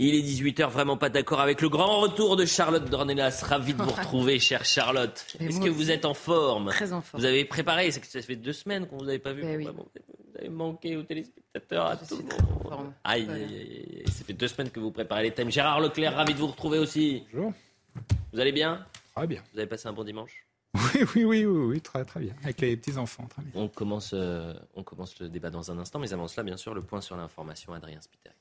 Il est 18h, vraiment pas d'accord avec le grand retour de Charlotte Dornelas. Ravi de vous retrouver, chère Charlotte. Est-ce que vous êtes en forme Très en forme. Vous avez préparé, ça fait deux semaines qu'on vous avait pas vu. Ben oui. Vous avez manqué aux téléspectateurs, à tout le monde. Aïe, aïe, aïe, ça fait deux semaines que vous préparez les thèmes. Gérard Leclerc, ravi de vous retrouver aussi. Bonjour. Vous allez bien Très bien. Vous avez passé un bon dimanche Oui, oui, oui, oui, oui, très, très bien. Avec les petits-enfants, très bien. On commence, euh, on commence le débat dans un instant, mais avant cela, bien sûr, le point sur l'information, Adrien Spiteri.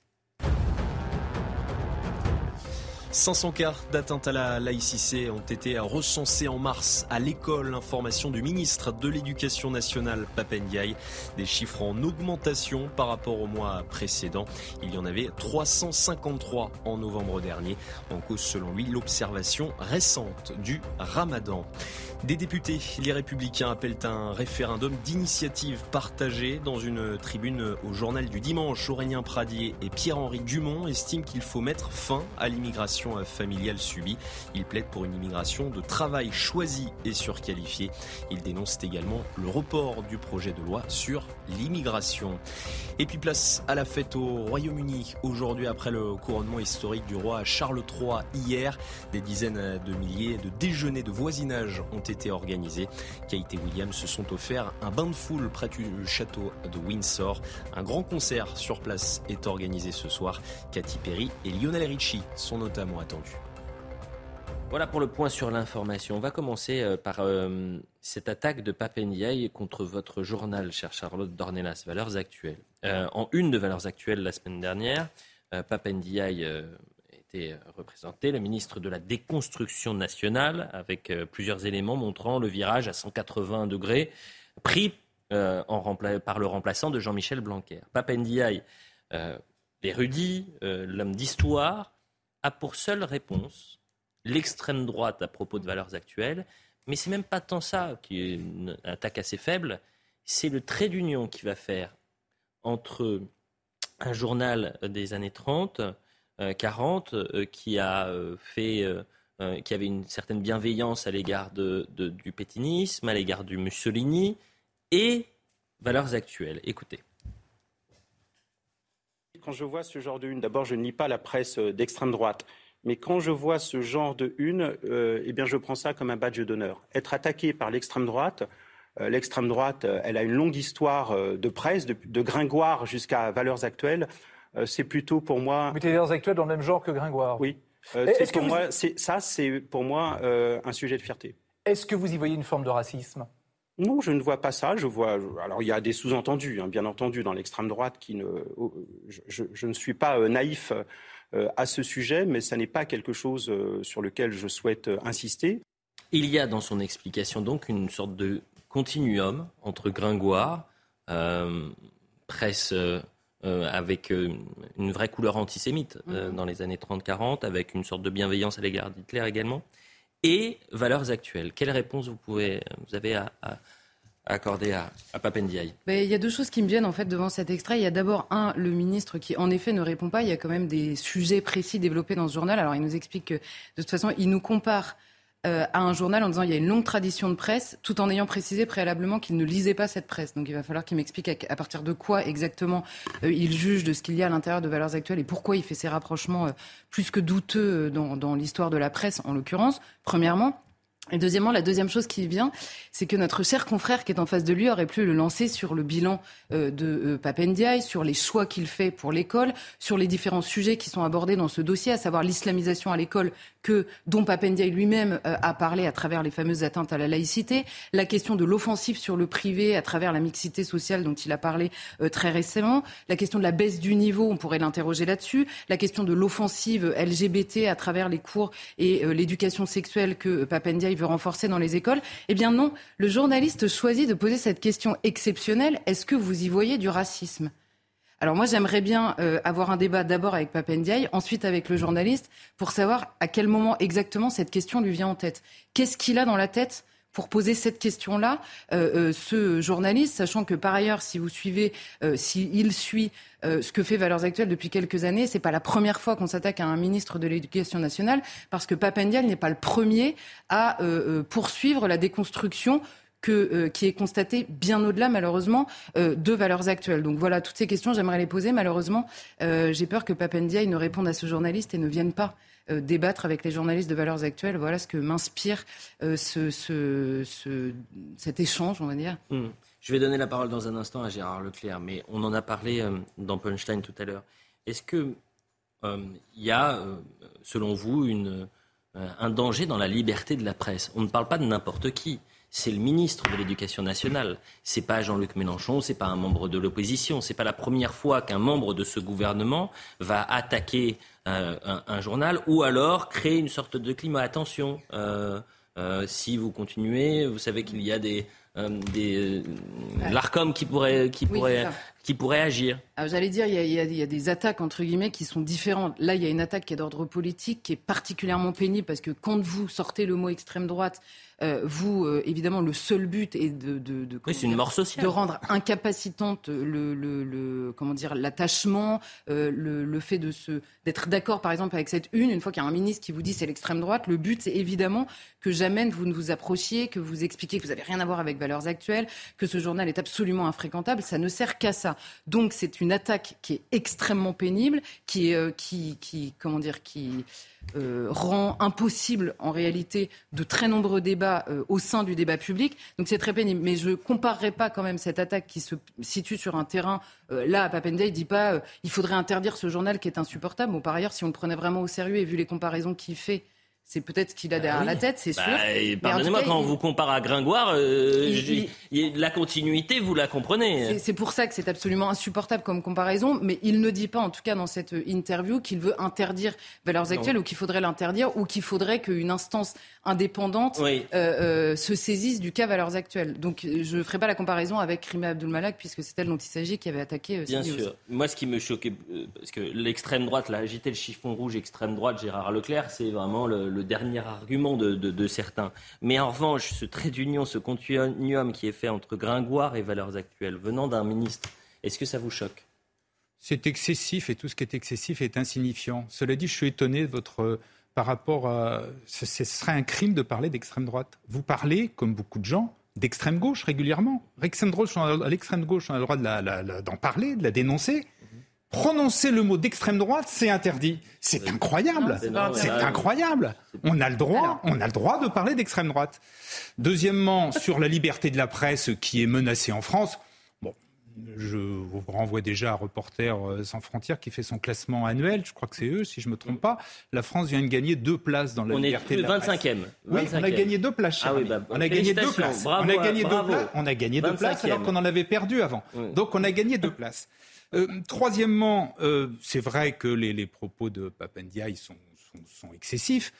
500 cas d'atteinte à la laïcité ont été recensés en mars à l'école. Information du ministre de l'Éducation nationale, Papendiaï. Des chiffres en augmentation par rapport au mois précédent. Il y en avait 353 en novembre dernier. En cause, selon lui, l'observation récente du ramadan. Des députés, les républicains, appellent un référendum d'initiative partagée dans une tribune au journal du dimanche. Aurélien Pradier et Pierre-Henri Dumont estiment qu'il faut mettre fin à l'immigration familiale subie. Ils plaident pour une immigration de travail choisie et surqualifiée. Ils dénoncent également le report du projet de loi sur l'immigration. Et puis place à la fête au Royaume-Uni. Aujourd'hui, après le couronnement historique du roi Charles III hier, des dizaines de milliers de déjeuners de voisinage ont été organisés. Kate et William se sont offerts un bain de foule près du château de Windsor. Un grand concert sur place est organisé ce soir. Katy Perry et Lionel Richie sont notamment attendus. Voilà pour le point sur l'information. On va commencer euh, par euh, cette attaque de Papendiaï contre votre journal, cher Charlotte Dornelas, Valeurs Actuelles. Euh, en une de Valeurs Actuelles la semaine dernière, euh, Papendiaï été représenté, le ministre de la Déconstruction nationale, avec plusieurs éléments montrant le virage à 180 degrés pris par le remplaçant de Jean-Michel Blanquer. Papendiaï, l'érudit, l'homme d'histoire, a pour seule réponse l'extrême droite à propos de valeurs actuelles, mais c'est même pas tant ça qui est une attaque assez faible, c'est le trait d'union qui va faire entre un journal des années 30, 40, euh, qui a euh, fait, euh, qui avait une certaine bienveillance à l'égard de, du pétinisme, à l'égard du Mussolini, et valeurs actuelles. Écoutez. Quand je vois ce genre de une, d'abord je ne lis pas la presse d'extrême droite. Mais quand je vois ce genre de une, euh, eh bien, je prends ça comme un badge d'honneur. Être attaqué par l'extrême droite, euh, l'extrême droite, euh, elle a une longue histoire euh, de presse, de, de Gringoire jusqu'à Valeurs Actuelles. Euh, c'est plutôt pour moi. Mettez Valeurs Actuelles dans le même genre que Gringoire Oui. c'est pour moi, ça, c'est pour moi un sujet de fierté. Est-ce que vous y voyez une forme de racisme? Non, je ne vois pas ça. Je vois. Alors, il y a des sous-entendus, hein, bien entendu, dans l'extrême droite, qui ne. Je, je, ne suis pas naïf euh, à ce sujet, mais ça n'est pas quelque chose euh, sur lequel je souhaite euh, insister. Il y a dans son explication donc une sorte de continuum entre Gringoire, euh, presse euh, avec euh, une vraie couleur antisémite euh, dans les années 30-40, avec une sorte de bienveillance à l'égard d'Hitler également, et valeurs actuelles. Quelle réponse vous, pouvez, vous avez à, à, accordé à, à Papendiaï? Il y a deux choses qui me viennent en fait devant cet extrait. Il y a d'abord un, le ministre qui en effet ne répond pas. Il y a quand même des sujets précis développés dans ce journal. Alors il nous explique que de toute façon, il nous compare euh, à un journal en disant il y a une longue tradition de presse, tout en ayant précisé préalablement qu'il ne lisait pas cette presse. Donc il va falloir qu'il m'explique à, partir de quoi exactement euh, il juge de ce qu'il y a à l'intérieur de Valeurs Actuelles et pourquoi il fait ces rapprochements euh, plus que douteux dans, dans l'histoire de la presse en l'occurrence. Premièrement. Et deuxièmement, la deuxième chose qui vient, c'est que notre cher confrère qui est en face de lui aurait pu le lancer sur le bilan euh, de euh, Papendiaï, sur les choix qu'il fait pour l'école, sur les différents sujets qui sont abordés dans ce dossier, à savoir l'islamisation à l'école que dont Papendiaï lui-même euh, a parlé à travers les fameuses atteintes à la laïcité, la question de l'offensive sur le privé à travers la mixité sociale dont il a parlé euh, très récemment, la question de la baisse du niveau, on pourrait l'interroger là-dessus, la question de l'offensive LGBT à travers les cours et l'éducation sexuelle que Papendiaï veut renforcer dans les écoles Eh bien non, le journaliste choisit de poser cette question exceptionnelle. Est-ce que vous y voyez du racisme? Alors moi, j'aimerais bien euh, avoir un débat d'abord avec Papendiaï, ensuite avec le journaliste, pour savoir à quel moment exactement cette question lui vient en tête. Qu'est-ce qu'il a dans la tête pour poser cette question-là, euh, euh, ce journaliste, sachant que par ailleurs, si vous suivez, euh, s'il suit euh, ce que fait Valeurs Actuelles depuis quelques années, c'est pas la première fois qu'on s'attaque à un ministre de l'Éducation nationale, parce que Papendiaï n'est pas le premier à poursuivre la déconstruction que, qui est constaté bien au-delà, malheureusement, de valeurs actuelles. Donc voilà, toutes ces questions, j'aimerais les poser. Malheureusement, j'ai peur que Papendiaï ne réponde à ce journaliste et ne vienne pas débattre avec les journalistes de valeurs actuelles. Voilà ce que m'inspire ce, ce, cet échange, on va dire. Mmh. Je vais donner la parole dans un instant à Gérard Leclerc, mais on en a parlé dans Punchline tout à l'heure. Est-ce qu'il y a, selon vous, une, un danger dans la liberté de la presse? On ne parle pas de n'importe qui c'est le ministre de l'Éducation nationale. C'est pas Jean-Luc Mélenchon, c'est pas un membre de l'opposition. C'est pas la première fois qu'un membre de ce gouvernement va attaquer euh, un, journal ou alors créer une sorte de climat. Attention, euh, euh, si vous continuez, vous savez qu'il y a des, des l'Arcom qui pourrait qui pourrait qui pourrait agir. J'allais dire, il y, a, il y, a, des attaques entre guillemets qui sont différentes. Là, il y a une attaque qui est d'ordre politique, qui est particulièrement pénible parce que quand vous sortez le mot extrême droite, euh, vous, euh, évidemment, le seul but est de, de, de, une mort sociale. de rendre incapacitante le, le, le comment dire l'attachement, euh, le, le, fait de se d'être d'accord, par exemple, avec cette une. Une fois qu'il y a un ministre qui vous dit c'est l'extrême droite, le but c'est évidemment que jamais vous ne vous approchiez, que vous expliquiez que vous n'avez rien à voir avec Valeurs Actuelles, que ce journal est absolument infréquentable. Ça ne sert qu'à ça. Donc c'est une attaque qui est extrêmement pénible, qui, euh, qui, comment dire, qui euh, rend impossible en réalité de très nombreux débats euh, au sein du débat public. Donc c'est très pénible. Mais je ne comparerai pas quand même cette attaque qui se situe sur un terrain. Là, Papenda, il dit pas il faudrait interdire ce journal qui est insupportable. Bon, par ailleurs, si on le prenait vraiment au sérieux et vu les comparaisons qu'il fait c'est peut-être ce qu'il a bah derrière la tête, c'est bah, sûr. Pardonnez-moi, quand on vous compare à Gringoire, euh, la continuité, vous la comprenez. C'est pour ça que c'est absolument insupportable comme comparaison, mais il ne dit pas, en tout cas dans cette interview, qu'il veut interdire Valeurs Actuelles ou qu'il faudrait l'interdire ou qu'il faudrait qu'une instance indépendante euh, euh, se saisisse du cas Valeurs Actuelles. Donc je ne ferai pas la comparaison avec Rima Abdulmalak, puisque c'est elle dont il s'agit qui avait attaqué. Bien sûr. Moi, ce qui me choquait, parce que l'extrême droite, là, agité le chiffon rouge extrême droite, Gérard Leclerc, c'est vraiment le le dernier argument de, certains. Mais en revanche, ce trait d'union, ce continuum qui est fait entre Gringoire et valeurs actuelles, venant d'un ministre, est-ce que ça vous choque? C'est excessif et tout ce qui est excessif est insignifiant. Cela dit, je suis étonné de votre par rapport à. Ce, serait un crime de parler d'extrême droite. Vous parlez, comme beaucoup de gens, d'extrême gauche régulièrement. L'extrême gauche, l'extrême gauche, on a le droit d'en parler, de la dénoncer prononcer le mot d'extrême droite, c'est interdit. C'est incroyable. C'est incroyable. On a le droit, on a le droit de parler d'extrême droite. Deuxièmement, sur la liberté de la presse qui est menacée en France. Bon, je vous renvoie déjà à Reporters euh, sans frontières qui fait son classement annuel. Je crois que c'est eux, si je me trompe pas. La France vient de gagner deux places dans la liberté de la presse. 25e. Oui, on a gagné deux places. Ah oui, bah, on a gagné deux places. on a gagné deux places. On a gagné deux places alors qu'on en avait perdu avant. Donc on a gagné deux places. Euh, troisièmement, euh, c'est vrai que les, propos de Papendia sont, excessifs.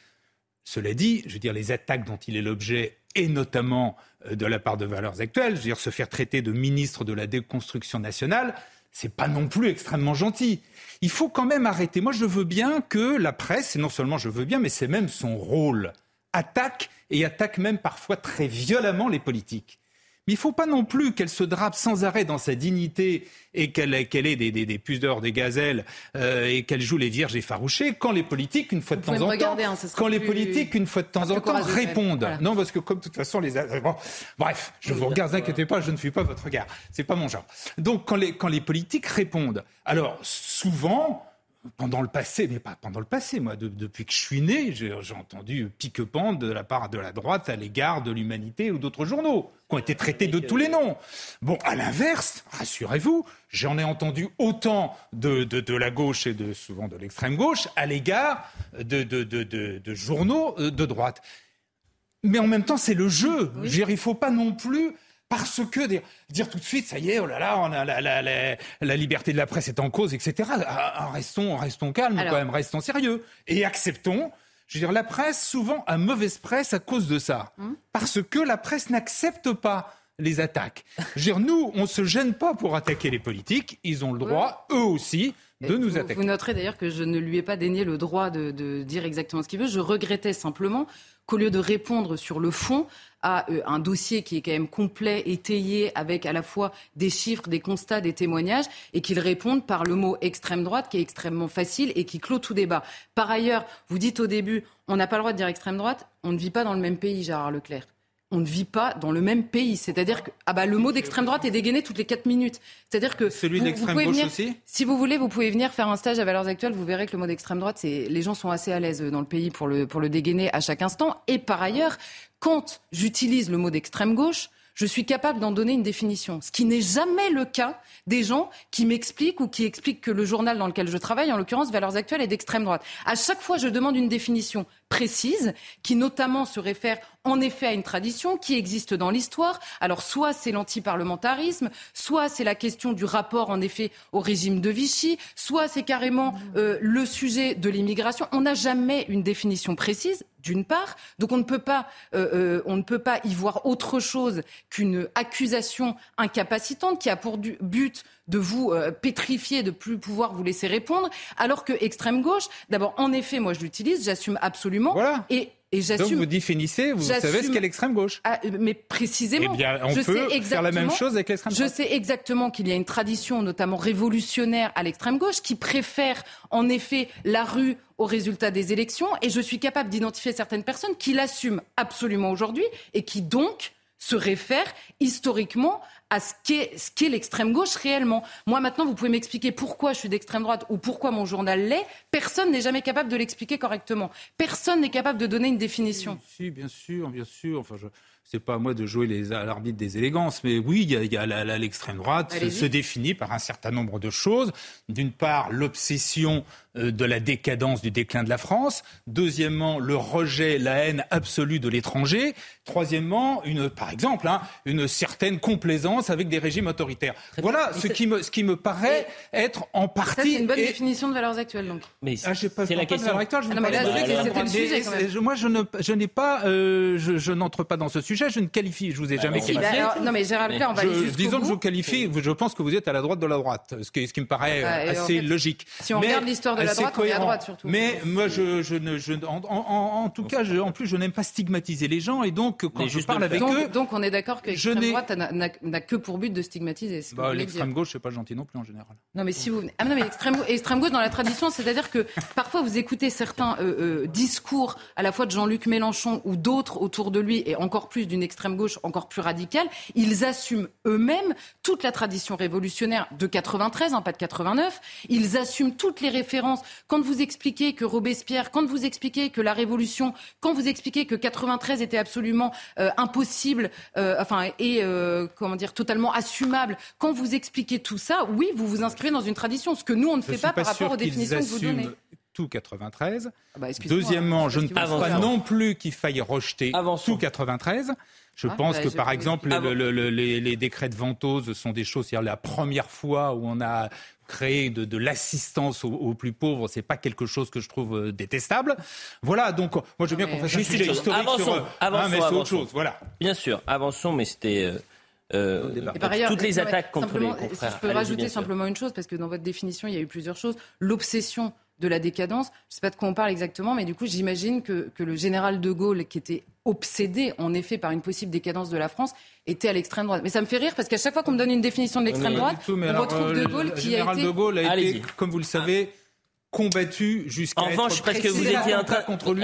Cela dit, je veux dire, les attaques dont il est l'objet, et notamment euh, de la part de Valeurs Actuelles, je veux dire, se faire traiter de ministre de la déconstruction nationale, c'est pas non plus extrêmement gentil. Il faut quand même arrêter. Moi, je veux bien que la presse, et non seulement je veux bien, mais c'est même son rôle, attaque et attaque même parfois très violemment les politiques. Mais il ne faut pas non plus qu'elle se drape sans arrêt dans sa dignité et qu'elle ait des, des, des pudeurs, des gazelles euh, et qu'elle joue les vierges effarouchées quand les politiques, une fois de temps en temps, hein, quand les politiques, une fois de temps en temps, répondent. Non, parce que comme de toute façon, les... bref, je vous regarde, n'inquiétez pas, je ne suis pas votre regard. C'est pas mon genre. Donc quand les, quand les politiques répondent, alors souvent, pendant le passé, mais pas pendant le passé, moi, depuis que je suis né, j'ai entendu pique-pente de la part de la droite à l'égard de l'humanité ou d'autres journaux qui ont été traités de tous les noms. Bon, à l'inverse, rassurez-vous, j'en ai entendu autant de, de, la gauche et de, souvent de l'extrême gauche à l'égard de, de, journaux euh, de droite. Mais en même temps, c'est le jeu. il ne faut pas non plus parce que dire, tout de suite, ça y est, oh là là, on a la, liberté de la presse est en cause, etc. Ah, ah, restons, restons calmes quand même, restons sérieux et acceptons. Je veux dire, la presse souvent a mauvaise presse à cause de ça, hum. parce que la presse n'accepte pas les attaques. Je veux dire, nous, on se gêne pas pour attaquer les politiques, ils ont le droit, eux aussi, de nous attaquer. Vous noterez d'ailleurs que je ne lui ai pas dénié le droit de dire exactement ce qu'il veut. Je regrettais simplement qu'au lieu de répondre sur le fond à euh, un dossier qui est quand même complet, étayé, avec à la fois des chiffres, des constats, des témoignages, et qu'il réponde par le mot extrême droite, qui est extrêmement facile et qui clôt tout débat. Par ailleurs, vous dites au début, on n'a pas le droit de dire extrême droite, on ne vit pas dans le même pays, Gérard Leclerc. On ne vit pas dans le même pays. C'est-à-dire que ah bah, le mot d'extrême droite est dégainé toutes les 4 minutes. C'est-à-dire que celui d'extrême gauche venir, aussi. Si vous voulez, vous pouvez venir faire un stage à Valeurs Actuelles. Vous verrez que le mot d'extrême droite, c'est les gens sont assez à l'aise dans le pays pour le pour le dégainer à chaque instant. Et par ailleurs, quand j'utilise le mot d'extrême gauche, je suis capable d'en donner une définition. Ce qui n'est jamais le cas des gens qui m'expliquent ou qui expliquent que le journal dans lequel je travaille, en l'occurrence Valeurs Actuelles, est d'extrême droite. À chaque fois, je demande une définition précise qui notamment se réfère en effet à une tradition qui existe dans l'histoire. Alors soit c'est l'antiparlementarisme, soit c'est la question du rapport en effet au régime de Vichy, soit c'est carrément euh, le sujet de l'immigration. On n'a jamais une définition précise d'une part. Donc on ne peut pas, euh, euh, on ne peut pas y voir autre chose qu'une accusation incapacitante qui a pour but de vous euh, pétrifier, de plus pouvoir vous laisser répondre, alors que extrême gauche, d'abord, en effet, moi je l'utilise, j'assume absolument. Voilà. Et et Donc vous définissez, vous savez ce qu'est l'extrême gauche. Ah, mais précisément. Eh bien, on je peut sais faire la même chose avec l'extrême droite. Je sais exactement qu'il y a une tradition, notamment révolutionnaire, à l'extrême gauche, qui préfère en effet la rue au résultat des élections. Et je suis capable d'identifier certaines personnes qui l'assument absolument aujourd'hui et qui donc se réfèrent historiquement à ce qu'est l'extrême gauche réellement. Moi, maintenant, vous pouvez m'expliquer pourquoi je suis d'extrême droite ou pourquoi mon journal l'est. Personne n'est jamais capable de l'expliquer correctement. Personne n'est capable de donner une définition. Si, bien sûr, bien sûr. Enfin, je c'est pas à moi de jouer les, à l'arbitre des élégances, mais oui, il y a, l'extrême droite se, se, définit par un certain nombre de choses. D'une part, l'obsession euh, de la décadence du déclin de la France. Deuxièmement, le rejet, la haine absolue de l'étranger. Troisièmement, une, par exemple, hein, une certaine complaisance avec des régimes autoritaires. voilà ce qui, me, ce qui me paraît être en partie. C'est une bonne définition de valeurs actuelles, donc. Mais ah, c'est la question. Valeurs actuelles, je ah non, mais là, c'était le sujet. Quand même. Moi, je ne, je n'ai pas, euh, je, je n'entre pas dans ce sujet. Je ne qualifie, je vous ai bah, jamais qualifié. Bah, non, mais Gérald Claire, on va aller Disons que je vous qualifie. Je pense que vous êtes à la droite de la droite, ce qui, ce qui me paraît assez logique. Si on regarde l'histoire de la droite, on est à droite surtout. Mais moi, je, je, ne, je en, en, en, tout cas, je, en plus, je n'aime pas stigmatiser les gens et donc quand je parle avec eux, donc on est d'accord que l'extrême droite n'a que pour but de stigmatiser. Bah, l'extrême gauche, c'est pas gentil non plus en général. Non, mais si vous ah non, mais extrême, gauche dans la tradition, c'est-à-dire que parfois vous écoutez certains euh, euh, discours à la fois de Jean-Luc Mélenchon ou d'autres autour de lui et encore plus d'une extrême gauche encore plus radicale, ils assument eux-mêmes toute la tradition révolutionnaire de 93, hein, pas de 89. Ils assument toutes les références. Quand vous expliquez que Robespierre, quand vous expliquez que la Révolution, quand vous expliquez que 93 était absolument euh, impossible, euh, enfin et euh, comment dire totalement assumable, quand vous expliquez tout ça, oui, vous vous inscrivez dans une tradition, ce que nous on ne fait pas, par rapport aux définitions que vous donnez. tout 93. Ah bah, Deuxièmement, je ne pense pas non plus qu'il faille rejeter tout 93. Je ah, pense bah, que, par exemple, les, décrets de ventose sont des choses, c'est la première fois où on a créé de, l'assistance aux, plus pauvres, c'est pas quelque chose que je trouve euh, détestable. Voilà, donc moi je veux bien qu'on fasse un sujet historique avançons, sur... Euh, avançons, mais c'est autre chose, voilà. Bien sûr, avançons, mais c'était... Euh, toutes les attaques contre les confrères. Je peux rajouter simplement une chose, parce que dans votre définition, il y a eu plusieurs choses. L'obsession de la décadence. Je ne sais pas de quoi on parle exactement, mais du coup, j'imagine que, le général de Gaulle, qui était obsédé, en effet, par une possible décadence de la France, était à l'extrême droite. Mais ça me fait rire parce qu'à chaque fois qu'on me donne une définition de l'extrême droite, on retrouve de Gaulle qui a été... Le général de Gaulle a été, comme vous le savez, combattu jusqu'à enfin, être parce que vous étiez en train contre lui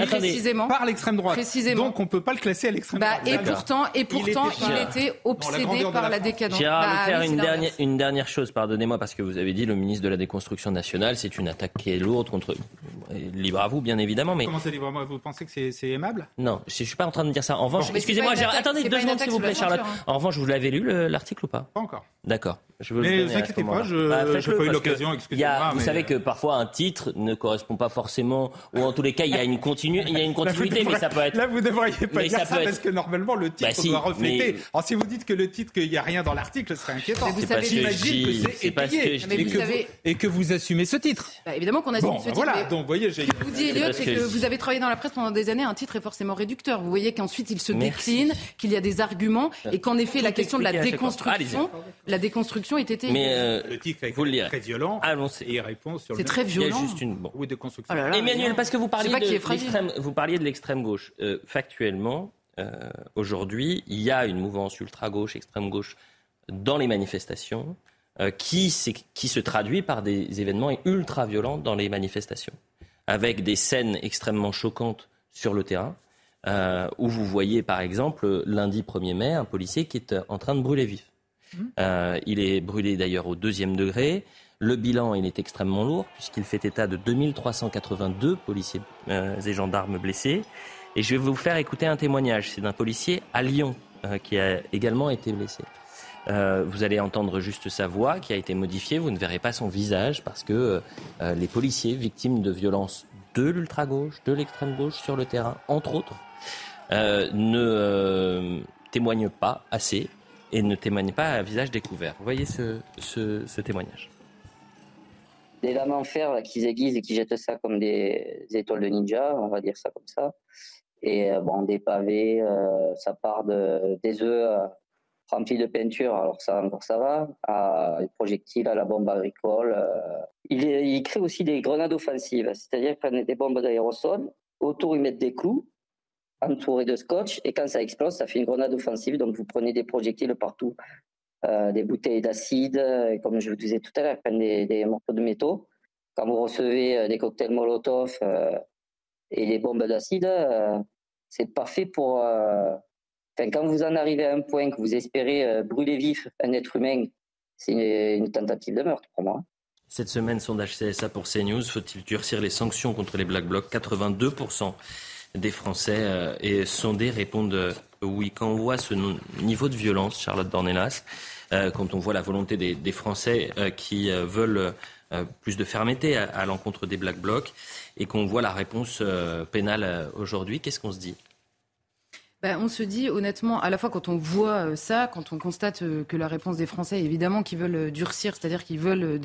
par l'extrême droite. Précisément. Donc on peut pas le classer à l'extrême bah, droite. Et pourtant, et pourtant, il était, obsédé par la, décadence. Gérard bah, Leclerc, une dernière, une dernière chose, pardonnez-moi, parce que vous avez dit le ministre de la déconstruction nationale, c'est une attaque qui est lourde contre. Libre à vous, bien évidemment, mais. Comment c'est libre à moi? Vous pensez que c'est aimable? Non, je suis pas en train de dire ça. En revanche, excusez-moi, Gérard, attendez deux secondes s'il vous plaît, Charlotte. En revanche, vous l'avez lu l'article ou pas? Pas encore. D'accord. Je veux mais ne vous inquiétez pas, je n'ai bah, pas eu l'occasion, excusez-moi. Vous savez que parfois un titre ne correspond pas forcément, ou en tous les cas, il y a une, continu, il y a une continuité, mais ça peut être. Là, vous ne devriez pas dire ça, parce que normalement, le titre bah, doit refléter. Alors, si vous dites que le titre, qu'il n'y a rien dans l'article, ce serait inquiétant. Vous savez, j'imagine que c'est et que vous assumez ce titre. Bah, évidemment qu'on assume ce titre. Voilà, donc, vous voyez, j'ai. vous dit, Elliot, c'est que vous avez travaillé dans la presse pendant des années, un titre est forcément réducteur. Vous voyez qu'ensuite, il se décline, qu'il y a des arguments, et qu'en effet, la question de la déconstruction, la déconstruction était euh, le titre est très violent. Allons-y. Et il répond sur. C'est très violent. Juste une. Bon. Oui, de construction. Oh Emmanuel, parce que vous parliez, de l'extrême, vous parliez de l'extrême gauche. Euh, factuellement, euh, aujourd'hui, il y a une mouvance ultra gauche, extrême gauche dans les manifestations. qui, qui se traduit par des événements ultra violents dans les manifestations, avec des scènes extrêmement choquantes sur le terrain, euh, où vous voyez par exemple lundi 1er mai un policier qui est en train de brûler vif. Mmh. Euh, il est brûlé d'ailleurs au deuxième degré. Le bilan, il est extrêmement lourd puisqu'il fait état de 2382 policiers euh, et gendarmes blessés. Et je vais vous faire écouter un témoignage. C'est d'un policier à Lyon qui a également été blessé. vous allez entendre juste sa voix qui a été modifiée. Vous ne verrez pas son visage parce que les policiers victimes de violences de l'ultra-gauche, de l'extrême-gauche sur le terrain, entre autres, euh, ne euh, témoignent pas assez et ne témoignent pas à visage découvert. Vous voyez ce, témoignage Des lames en fer qui aiguisent et qui jettent ça comme des, étoiles de ninja, on va dire ça comme ça. Et euh, bon, des pavés, ça part de, des œufs remplis de peinture, alors ça encore ça va, à des projectiles, à la bombe agricole. Il, il crée aussi des grenades offensives, c'est-à-dire qu'ils prennent des bombes d'aérosol, autour ils mettent des clous, entouré de scotch et quand ça explose, ça fait une grenade offensive. Donc vous prenez des projectiles partout, euh, des bouteilles d'acide, comme je vous disais tout à l'heure, des, des morceaux de métaux. Quand vous recevez euh, des cocktails Molotov euh, et des bombes d'acide, c'est parfait pour. Enfin, quand vous en arrivez à un point que vous espérez brûler vif un être humain, c'est une, tentative de meurtre pour moi. Cette semaine, sondage CSA pour CNews, faut-il durcir les sanctions contre les Black Blocs? 82% des Français euh, et sondés répondent euh, oui. Quand on voit ce niveau de violence, Charlotte Dornelas, euh, quand on voit la volonté des, Français qui veulent plus de fermeté à, l'encontre des Black Blocs et qu'on voit la réponse pénale aujourd'hui, qu'est-ce qu'on se dit? Ben, on se dit honnêtement, à la fois quand on voit ça, quand on constate que la réponse des Français, évidemment, qui veulent durcir, c'est-à-dire qu'ils veulent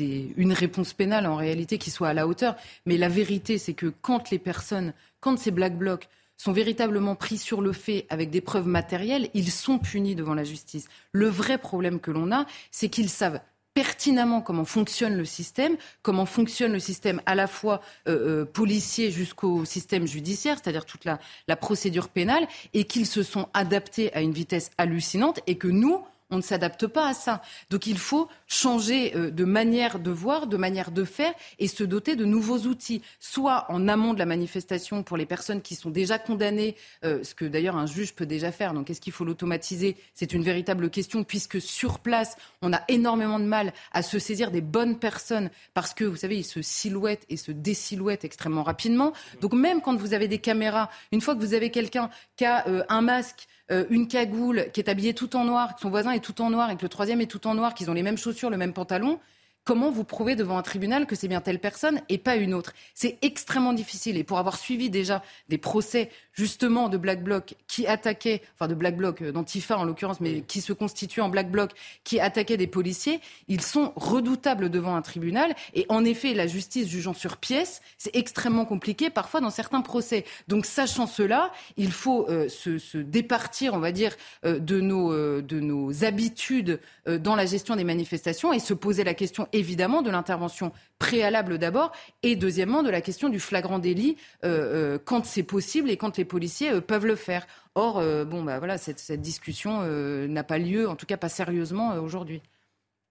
une réponse pénale en réalité qui soit à la hauteur. Mais la vérité, c'est que quand les personnes, quand ces black blocs sont véritablement pris sur le fait avec des preuves matérielles, ils sont punis devant la justice. Le vrai problème que l'on a, c'est qu'ils savent pertinemment comment fonctionne le système, comment fonctionne le système à la fois euh, euh, policier jusqu'au système judiciaire, c'est-à-dire toute la, la procédure pénale, et qu'ils se sont adaptés à une vitesse hallucinante et que nous, on ne s'adapte pas à ça. Donc il faut changer euh, de manière de voir, de manière de faire et se doter de nouveaux outils, soit en amont de la manifestation pour les personnes qui sont déjà condamnées, euh, ce que d'ailleurs un juge peut déjà faire. Donc est-ce qu'il faut l'automatiser? C'est une véritable question puisque sur place, on a énormément de mal à se saisir des bonnes personnes parce que, vous savez, ils se silhouettent et se désilhouettent extrêmement rapidement. Donc même quand vous avez des caméras, une fois que vous avez quelqu'un qui a euh, un masque, euh, une cagoule, qui est habillée tout en noir, que son voisin est tout en noir et que le troisième est tout en noir, qu'ils ont les mêmes chaussures, le même pantalon, comment vous prouvez devant un tribunal que c'est bien telle personne et pas une autre? C'est extrêmement difficile. Et pour avoir suivi déjà des procès justement de Black Bloc qui attaquaient, enfin de Black Bloc, euh, d'Antifa en l'occurrence, mais qui se constituent en Black Bloc, qui attaquaient des policiers, ils sont redoutables devant un tribunal. Et en effet, la justice jugeant sur pièce, c'est extrêmement compliqué parfois dans certains procès. Donc sachant cela, il faut euh, se, départir, on va dire, euh, de, nos, de nos habitudes dans la gestion des manifestations et se poser la question évidemment de l'intervention préalable d'abord et deuxièmement de la question du flagrant délit euh, euh, quand c'est possible et quand les policiers euh, peuvent le faire. Or, bon, bah voilà, cette, discussion n'a pas lieu, en tout cas pas sérieusement aujourd'hui.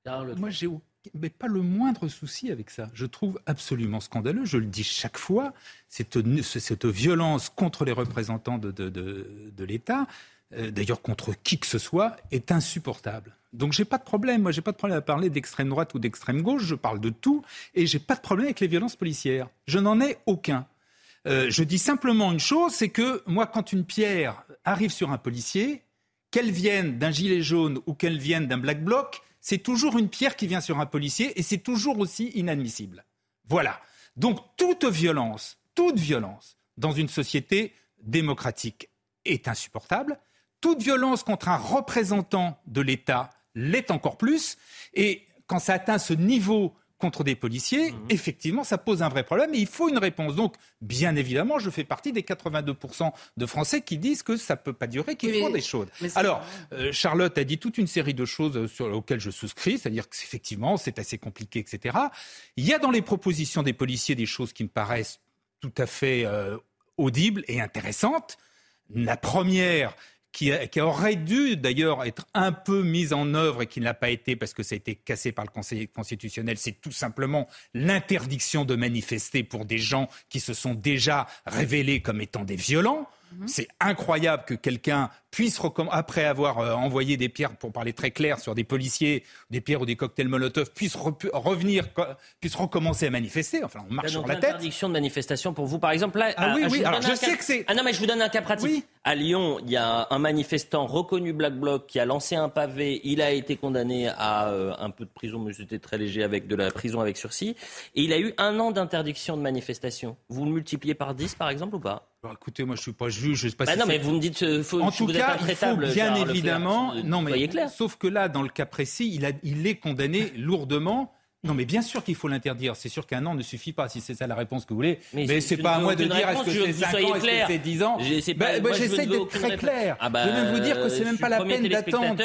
Moi, j'ai mais pas le moindre souci avec ça. Je trouve absolument scandaleux, je le dis chaque fois, cette, cette violence contre les représentants de, de, de l'État, d'ailleurs contre qui que ce soit, est insupportable. Donc j'ai pas de problème. Moi, j'ai pas de problème à parler d'extrême droite ou d'extrême gauche. Je parle de tout et j'ai pas de problème avec les violences policières. Je n'en ai aucun. Euh, je dis simplement une chose, c'est que moi, quand une pierre arrive sur un policier, qu'elle vienne d'un gilet jaune ou qu'elle vienne d'un black bloc, c'est toujours une pierre qui vient sur un policier et c'est toujours aussi inadmissible. Voilà. Donc toute violence, toute violence dans une société démocratique est insupportable. Toute violence contre un représentant de l'État l'est encore plus. Et quand ça atteint ce niveau contre des policiers, mhm. effectivement, ça pose un vrai problème et il faut une réponse. Donc, bien évidemment, je fais partie des 82% de Français qui disent que ça ne peut pas durer, qu'il faut des choses. Alors, euh, Charlotte a dit toute une série de choses sur, auxquelles je souscris, c'est-à-dire qu'effectivement, c'est assez compliqué, etc. Il y a dans les propositions des policiers des choses qui me paraissent tout à fait euh, audibles et intéressantes. La première, qui, aurait dû d'ailleurs être un peu mise en œuvre et qui ne l'a pas été parce que ça a été cassé par le Conseil constitutionnel, c'est tout simplement l'interdiction de manifester pour des gens qui se sont déjà révélés comme étant des violents. Mhm. C'est incroyable que quelqu'un puisse, après avoir euh, envoyé des pierres, pour parler très clair, sur des policiers, des pierres ou des cocktails Molotov, puisse revenir, puisse recommencer à manifester. Enfin, on marche sur la tête. Interdiction de manifestation pour vous, par exemple. Là, ah, oui, oui. Alors, je sais que c'est. Ah non, mais je vous donne un cas pratique. À Lyon, il y a un manifestant reconnu Black Bloc qui a lancé un pavé. Il a été condamné à euh, un peu de prison, mais c'était très léger, avec de la prison avec sursis. Et il a eu un an d'interdiction de manifestation. Vous le multipliez par 10, par exemple, ou pas? Bah, écoutez, moi je suis pas juge, je sais pas bah non, mais vous me dites, euh, faut, en tout cas, il faut bien évidemment, non mais clair. sauf que là, dans le cas précis, il, a, il est condamné lourdement. Non, mais bien sûr qu'il faut l'interdire. C'est sûr qu'un an ne suffit pas, si c'est ça la réponse que vous voulez. Mais, c'est pas à moi de dire est-ce que c'est 5 ans, est-ce que c'est 10 ans. J'essaie d'être très clair. Ah bah, je vais même vous dire que c'est même pas la peine d'attendre.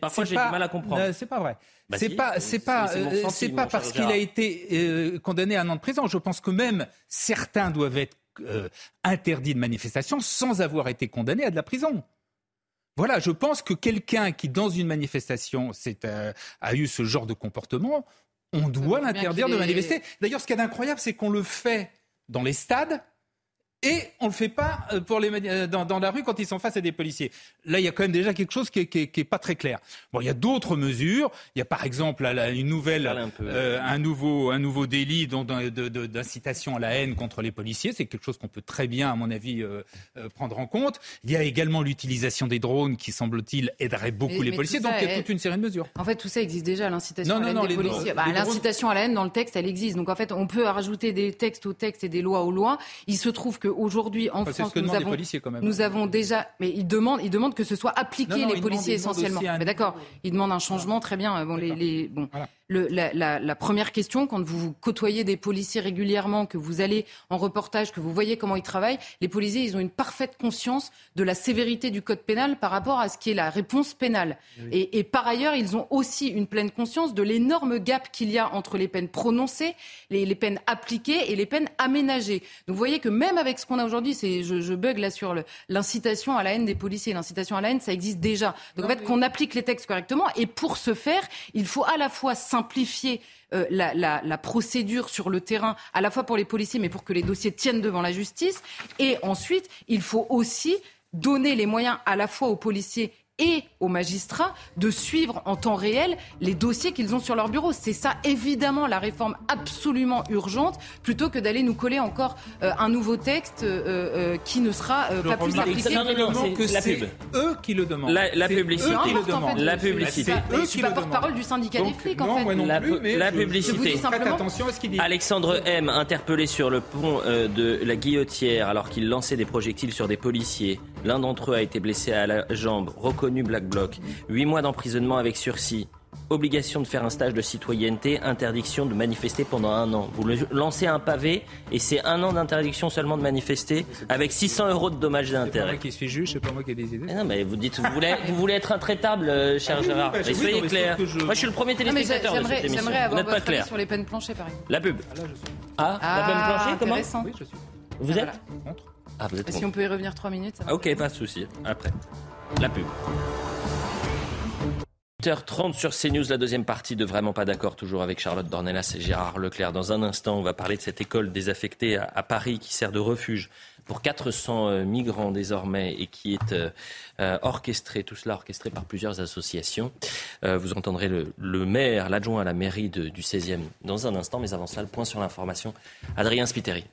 Parfois, j'ai du mal à comprendre. C'est pas vrai. c'est pas, c'est pas, c'est pas parce qu'il a été euh, condamné à un an de prison. Je pense que même certains doivent être euh, interdits de manifestation sans avoir été condamnés à de la prison. Voilà, je pense que quelqu'un qui, dans une manifestation, euh, a eu ce genre de comportement, on doit l'interdire de manifester. D'ailleurs, ce qui est incroyable, c'est qu'on le fait dans les stades et on ne le fait pas euh, pour les, euh, dans, la rue quand ils sont face à des policiers. Là, il y a quand même déjà quelque chose qui n'est pas très clair. Bon, il y a d'autres mesures. Il y a par exemple une nouvelle, un, euh, un, nouveau, un nouveau délit d'incitation à la haine contre les policiers. C'est quelque chose qu'on peut très bien, à mon avis, prendre en compte. Il y a également l'utilisation des drones qui, semble-t-il, aiderait beaucoup les policiers. Donc, il y a toute une série de mesures. En fait, tout ça existe déjà, l'incitation à la haine des policiers. Bah, l'incitation à la haine, dans le texte, elle existe. Donc, en fait, on peut rajouter des textes aux textes et des lois aux lois. Il se trouve que aujourd'hui en France, nous avons, nous avons déjà, mais ils demandent, ils demandent que ce soit appliqué les policiers essentiellement. Mais d'accord, ils demandent un changement, très bien. Bon, les, les bon la, première question, quand vous côtoyez des policiers régulièrement, que vous allez en reportage, que vous voyez comment ils travaillent, les policiers, ils ont une parfaite conscience de la sévérité du code pénal par rapport à ce qui est la réponse pénale. Et, par ailleurs, ils ont aussi une pleine conscience de l'énorme gap qu'il y a entre les peines prononcées, les, peines appliquées et les peines aménagées. Donc vous voyez que même avec ce qu'on a aujourd'hui, c'est je, je, bug là sur l'incitation à la haine des policiers, l'incitation à la haine, ça existe déjà. Donc en fait, qu'on applique les textes correctement. Et pour ce faire, il faut à la fois simplifier euh, la, procédure sur le terrain, à la fois pour les policiers, mais pour que les dossiers tiennent devant la justice. Et ensuite, il faut aussi donner les moyens à la fois aux policiers et aux magistrats de suivre en temps réel les dossiers qu'ils ont sur leur bureau. C'est ça, évidemment, la réforme absolument urgente, plutôt que d'aller nous coller encore euh, un nouveau texte euh, euh, qui ne sera pas plus appliqué. Non, non, non, c'est la pub. eux qui le demandent. La, publicité. qui le demandent. la publicité. je suis pas porte-parole du syndicat des flics, en fait. la, la publicité. attention à ce qu'il dit. Alexandre M, interpellé sur le pont de la Guillotière alors qu'il lançait des projectiles sur des policiers. L'un d'entre eux a été blessé à la jambe, reconnu Black Bloc. Huit mois d'emprisonnement avec sursis. Obligation de faire un stage de citoyenneté, interdiction de manifester pendant un an. Vous lancez un pavé et c'est un an d'interdiction seulement de manifester avec 600 euros de dommages d'intérêt. C'est pas moi qui suis juge, c'est pas moi qui ai des idées. non, mais vous dites, vous voulez, vous voulez être intraitable, euh, cher ah Gérard. mais soyez clair. Moi, je suis le premier téléspectateur de cette émission. J'aimerais avoir pas clair. sur les peines planchées, par exemple. La pub. Ah, ah la peine planchée, comment Oui, je suis. Vous êtes contre ah, vous êtes Si on peut y revenir trois minutes, ça va. Ok, pas de souci. Après, la pub. 8h30 sur CNews, la deuxième partie de Vraiment pas d'accord, toujours avec Charlotte Dornelas et Gérard Leclerc. Dans un instant, on va parler de cette école désaffectée à, Paris qui sert de refuge pour 400 euh, migrants désormais et qui est euh, euh, orchestrée, tout cela orchestré par plusieurs associations. vous entendrez le, maire, l'adjoint à la mairie du 16e dans un instant, mais avant cela, le point sur l'information. Adrien Spiteri.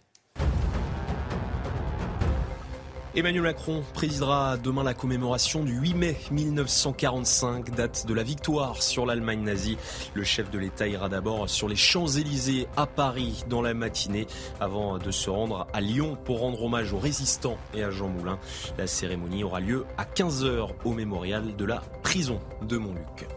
Emmanuel Macron présidera demain la commémoration du 8 mai 1945, date de la victoire sur l'Allemagne nazie. Le chef de l'État ira d'abord sur les Champs-Élysées à Paris dans la matinée avant de se rendre à Lyon pour rendre hommage aux résistants et à Jean Moulin. La cérémonie aura lieu à 15h au mémorial de la prison de Montluc.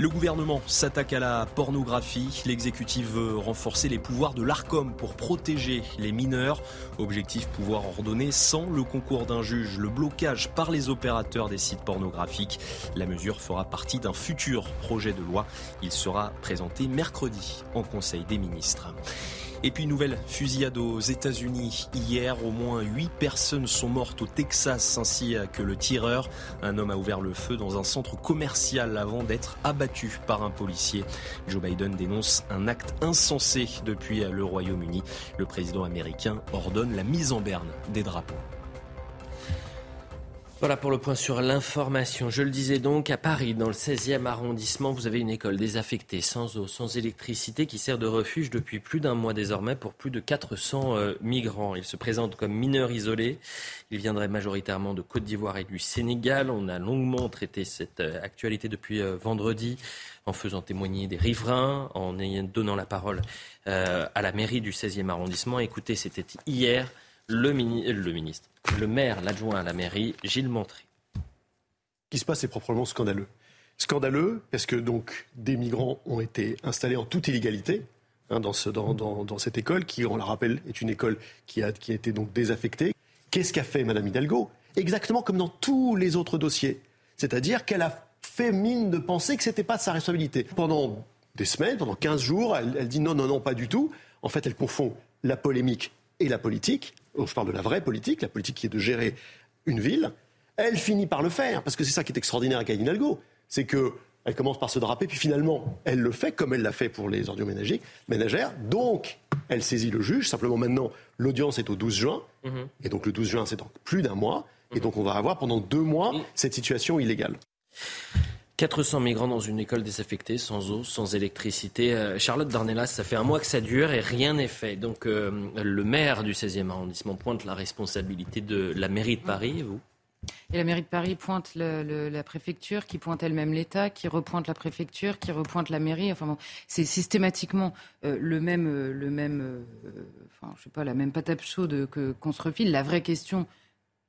Le gouvernement s'attaque à la pornographie. L'exécutif veut renforcer les pouvoirs de l'ARCOM pour protéger les mineurs. Objectif pouvoir ordonner sans le concours d'un juge le blocage par les opérateurs des sites pornographiques. La mesure fera partie d'un futur projet de loi. Il sera présenté mercredi en Conseil des ministres. Et puis nouvelle fusillade aux États-Unis hier. Au moins 8 personnes sont mortes au Texas ainsi que le tireur. Un homme a ouvert le feu dans un centre commercial avant d'être abattu par un policier. Joe Biden dénonce un acte insensé depuis le Royaume-Uni. Le président américain ordonne la mise en berne des drapeaux. Voilà pour le point sur l'information. Je le disais donc, à Paris, dans le 16e arrondissement, vous avez une école désaffectée, sans eau, sans électricité, qui sert de refuge depuis plus d'un mois désormais pour plus de 400 euh, migrants. Ils se présentent comme mineurs isolés. Ils viendraient majoritairement de Côte d'Ivoire et du Sénégal. On a longuement traité cette euh, actualité depuis euh, vendredi en faisant témoigner des riverains, en donnant la parole à la mairie du 16e arrondissement. Écoutez, c'était hier le, ministre le maire, l'adjoint à la mairie, Gilles Montré. Ce qui se passe est proprement scandaleux. Scandaleux parce que donc des migrants ont été installés en toute illégalité hein, dans, cette école qui, on la rappelle, est une école qui a, été donc désaffectée. Qu'est-ce qu'a fait Madame Hidalgo? Exactement comme dans tous les autres dossiers. C'est-à-dire qu'elle a fait mine de penser que ce n'était pas de sa responsabilité. Pendant des semaines, pendant 15 jours, elle dit non, non, non, pas du tout. En fait, elle confond la polémique et la politique je parle de la vraie politique, la politique qui est de gérer une ville, elle finit par le faire, parce que c'est ça qui est extraordinaire avec Hidalgo, c'est que elle commence par se draper, puis finalement, elle le fait comme elle l'a fait pour les ordures ménagères. Donc, elle saisit le juge. Simplement, maintenant, l'audience est au 12 juin. Mhm. Et donc, le 12 juin, c'est dans plus d'un mois. Et mhm. donc, on va avoir pendant deux mois cette situation illégale. 400 migrants dans une école désaffectée, sans eau, sans électricité. Euh, Charlotte Dornelas, ça fait un mois que ça dure et rien n'est fait. Donc euh, le maire du 16e arrondissement pointe la responsabilité de la mairie de Paris, vous? Et la mairie de Paris pointe la préfecture, qui pointe elle-même l'État, qui repointe la préfecture, qui repointe la mairie. Enfin c'est systématiquement euh, le même, le même, enfin je sais pas, la même patate chaude qu'on se refile. La vraie question,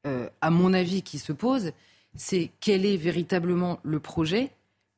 à mon avis, qui se pose, c'est quel est véritablement le projet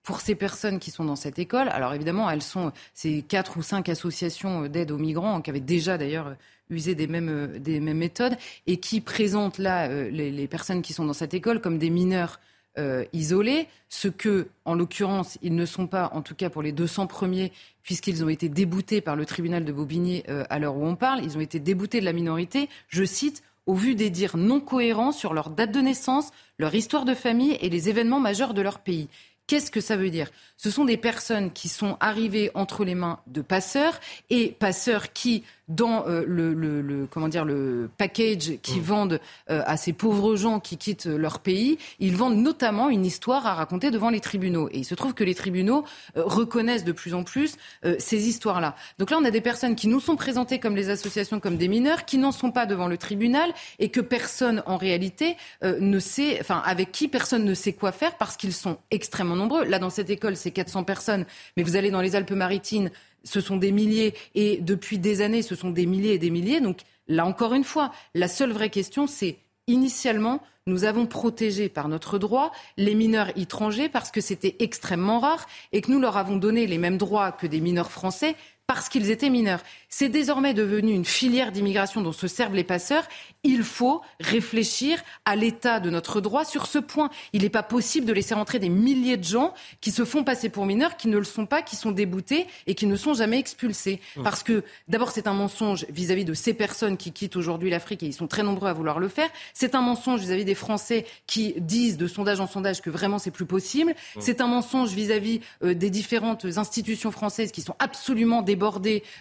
pour ces personnes qui sont dans cette école. Alors évidemment, elles sont ces quatre ou cinq associations d'aide aux migrants qui avaient déjà d'ailleurs usé des mêmes, euh, des mêmes méthodes et qui présentent là euh, les, personnes qui sont dans cette école comme des mineurs euh, isolés, ce que, en l'occurrence, ils ne sont pas, en tout cas pour les 200 premiers, puisqu'ils ont été déboutés par le tribunal de Bobigny à l'heure où on parle, ils ont été déboutés de la minorité, je cite, au vu des dires non cohérents sur leur date de naissance, leur histoire de famille et les événements majeurs de leur pays. Qu'est-ce que ça veut dire? Ce sont des personnes qui sont arrivées entre les mains de passeurs et passeurs qui dans euh, le, comment dire le package qu'ils mm. vendent euh, à ces pauvres gens qui quittent leur pays, ils vendent notamment une histoire à raconter devant les tribunaux. Et il se trouve que les tribunaux euh, reconnaissent de plus en plus ces histoires-là. Donc là, on a des personnes qui nous sont présentées comme les associations, comme des mineurs, qui n'en sont pas devant le tribunal et que personne, en réalité, ne sait, enfin, avec qui personne ne sait quoi faire parce qu'ils sont extrêmement nombreux. Là, dans cette école, c'est 400 personnes, mais vous allez dans les Alpes-Maritimes, ce sont des milliers et depuis des années, ce sont des milliers et des milliers. Donc là encore une fois, la seule vraie question, c'est initialement, nous avons protégé par notre droit les mineurs étrangers parce que c'était extrêmement rare et que nous leur avons donné les mêmes droits que des mineurs français parce qu'ils étaient mineurs. C'est désormais devenu une filière d'immigration dont se servent les passeurs. Il faut réfléchir à l'état de notre droit sur ce point. Il n'est pas possible de laisser rentrer des milliers de gens qui se font passer pour mineurs, qui ne le sont pas, qui sont déboutés et qui ne sont jamais expulsés. Parce que d'abord, c'est un mensonge vis-à-vis de ces personnes qui quittent aujourd'hui l'Afrique et ils sont très nombreux à vouloir le faire. C'est un mensonge vis-à-vis des Français qui disent de sondage en sondage que vraiment c'est plus possible. C'est un mensonge vis-à-vis euh, des différentes institutions françaises qui sont absolument débordées,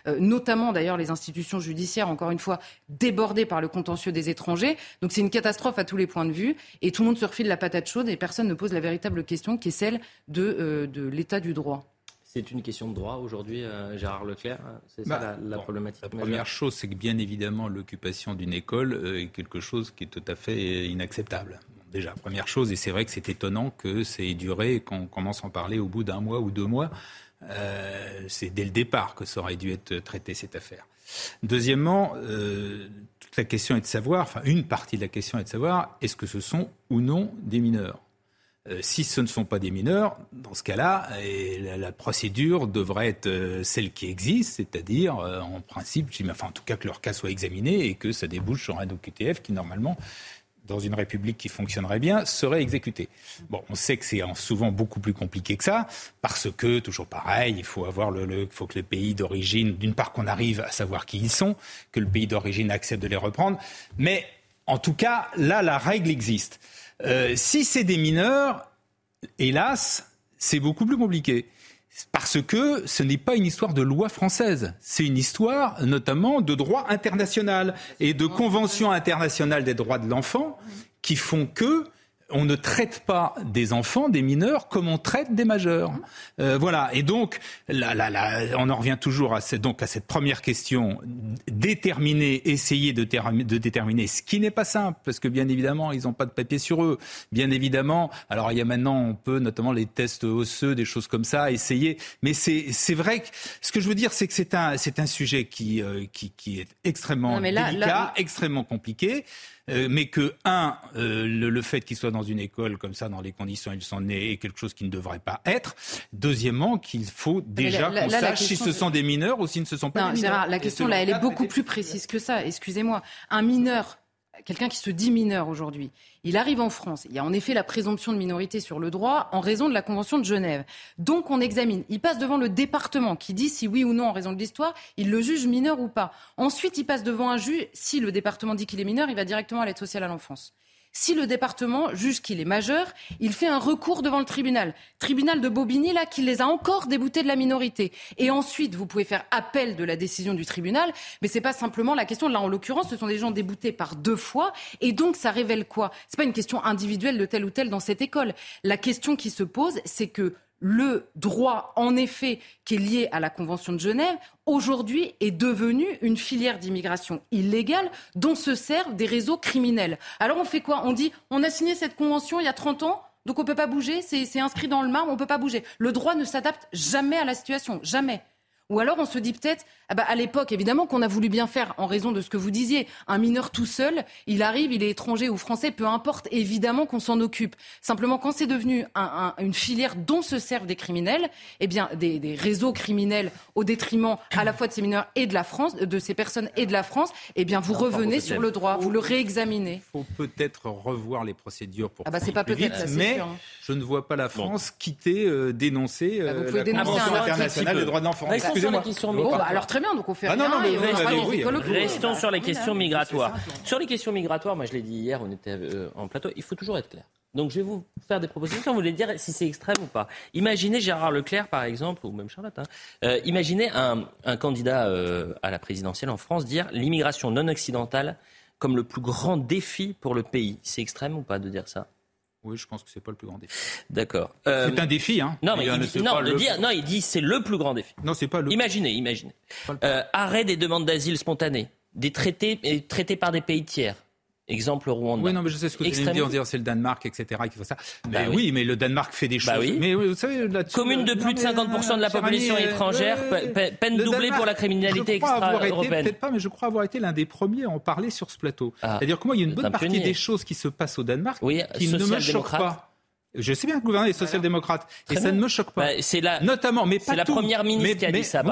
euh, notamment d'ailleurs les institutions judiciaires, encore une fois, débordées par le contentieux des étrangers. Donc c'est une catastrophe à tous les points de vue et tout le monde se refile la patate chaude et personne ne pose la véritable question qui est celle de, euh, de l'état du droit. C'est une question de droit aujourd'hui, euh, Gérard Leclerc C'est ça bah, la, problématique La première chose, c'est que bien évidemment, l'occupation d'une école euh, est quelque chose qui est tout à fait inacceptable. déjà, première chose, et c'est vrai que c'est étonnant que ça ait duré, qu'on commence à en parler au bout d'un mois ou deux mois. Euh, c'est dès le départ que ça aurait dû être traité, cette affaire. Deuxièmement, euh, toute la question est de savoir, enfin une partie de la question est de savoir, est-ce que ce sont ou non des mineurs? Euh, si ce ne sont pas des mineurs, dans ce cas-là, la, la, procédure devrait être celle qui existe, c'est-à-dire, en principe, enfin, en tout cas que leur cas soit examiné et que ça débouche sur un OQTF qui, normalement, dans une république qui fonctionnerait bien, seraient exécutés. Bon, on sait que c'est souvent beaucoup plus compliqué que ça, parce que, toujours pareil, il faut, avoir le, faut que le pays d'origine, d'une part qu'on arrive à savoir qui ils sont, que le pays d'origine accepte de les reprendre, mais en tout cas, là, la règle existe. Euh, si c'est des mineurs, hélas, c'est beaucoup plus compliqué. Parce que ce n'est pas une histoire de loi française, c'est une histoire notamment de droit international et de convention internationale des droits de l'enfant qui font que on ne traite pas des enfants, des mineurs, comme on traite des majeurs. Euh, voilà. Et donc, là, là, là, on en revient toujours à cette, donc à cette première question déterminer, essayer de, de déterminer ce qui n'est pas simple, parce que bien évidemment, ils n'ont pas de papier sur eux. Bien évidemment, alors il y a maintenant, on peut notamment les tests osseux, des choses comme ça, essayer. Mais c'est vrai que ce que je veux dire, c'est que c'est un, un sujet qui, euh, qui, qui, est extrêmement délicat, extrêmement compliqué. Euh, mais que, un, euh, le, fait qu'ils soient dans une école comme ça, dans les conditions où ils sont nés, est quelque chose qui ne devrait pas être. Deuxièmement, qu'il faut déjà qu'on sache si ce sont des mineurs ou s'ils ne se sont pas des mineurs. Gérard, la question, là, elle est beaucoup plus précise que ça. Excusez-moi. Un mineur quelqu'un qui se dit mineur aujourd'hui, il arrive en France. Il y a en effet la présomption de minorité sur le droit en raison de la Convention de Genève. Donc on examine. Il passe devant le département qui dit si oui ou non en raison de l'histoire, il le juge mineur ou pas. Ensuite, il passe devant un juge. Si le département dit qu'il est mineur, il va directement à l'aide sociale à l'enfance. Si le département juge qu'il est majeur, il fait un recours devant le tribunal. Tribunal de Bobigny, là, qui les a encore déboutés de la minorité. Et ensuite, vous pouvez faire appel de la décision du tribunal, mais c'est pas simplement la question. Là, en l'occurrence, ce sont des gens déboutés par deux fois. Et donc, ça révèle quoi? C'est pas une question individuelle de tel ou tel dans cette école. La question qui se pose, c'est que le droit, en effet, qui est lié à la Convention de Genève, aujourd'hui est devenu une filière d'immigration illégale dont se servent des réseaux criminels. Alors on fait quoi? On dit, on a signé cette convention il y a 30 ans, donc on ne peut pas bouger, c'est inscrit dans le marbre, on ne peut pas bouger. Le droit ne s'adapte jamais à la situation, jamais. Ou alors on se dit peut-être, ah bah, à l'époque, évidemment qu'on a voulu bien faire en raison de ce que vous disiez. Un mineur tout seul, il arrive, il est étranger ou français, peu importe, évidemment qu'on s'en occupe. Simplement, quand c'est devenu une filière dont se servent des criminels, eh bien, des, réseaux criminels au détriment à la fois de ces mineurs et de la France, de ces personnes et de la France, eh bien, vous revenez sur le droit, vous le réexaminez. Il faut peut-être revoir les procédures pour. Ah bah c'est pas peut-être, mais hein. je ne vois pas la France quitter, euh, dénoncer bah, euh, la Convention internationale des droits de l'enfant. Excusez-moi. Bah, alors très bien, donc on fait ah, rien. Non, non, restons sur les questions migratoires. Sur les questions migratoires, moi je l'ai dit hier, on était euh, en plateau, il faut toujours être clair. Donc je vais vous faire des propositions, vous voulez dire si c'est extrême ou pas. Imaginez Gérard Leclerc, par exemple, ou même Charlotte, hein. euh, imaginez un, un candidat euh, à la présidentielle en France dire l'immigration non occidentale comme le plus grand défi pour le pays. C'est extrême ou pas de dire ça? Oui, je pense que c'est pas le plus grand défi. D'accord. Euh, c'est un défi, hein. Non, mais il dit, non, de dire, non, il dit c'est le plus grand défi. Non, c'est pas le. Imaginez, imaginez. Euh, arrêt des demandes d'asile spontanées, des traités traités par des pays tiers. Exemple Rwanda. Oui, non, mais je sais ce que tu veux dire. C'est le Danemark, etc. qui fait ça. Bah mais oui. mais le Danemark fait des bah choses. oui. Mais vous savez, Commune de plus de 50% de la population étrangère, peine doublée pour la criminalité extra-européenne. Peut-être pas, mais je crois avoir été l'un des premiers à en parler sur ce plateau. Ah. C'est-à-dire que moi, il y a une bonne partie des choses qui se passent au Danemark qui ne me choquent pas. Je sais bien que le gouvernement est social-démocrate et ça ne me choque pas. Bah, c'est la, notamment, mais pas la première ministre qui a dit ça,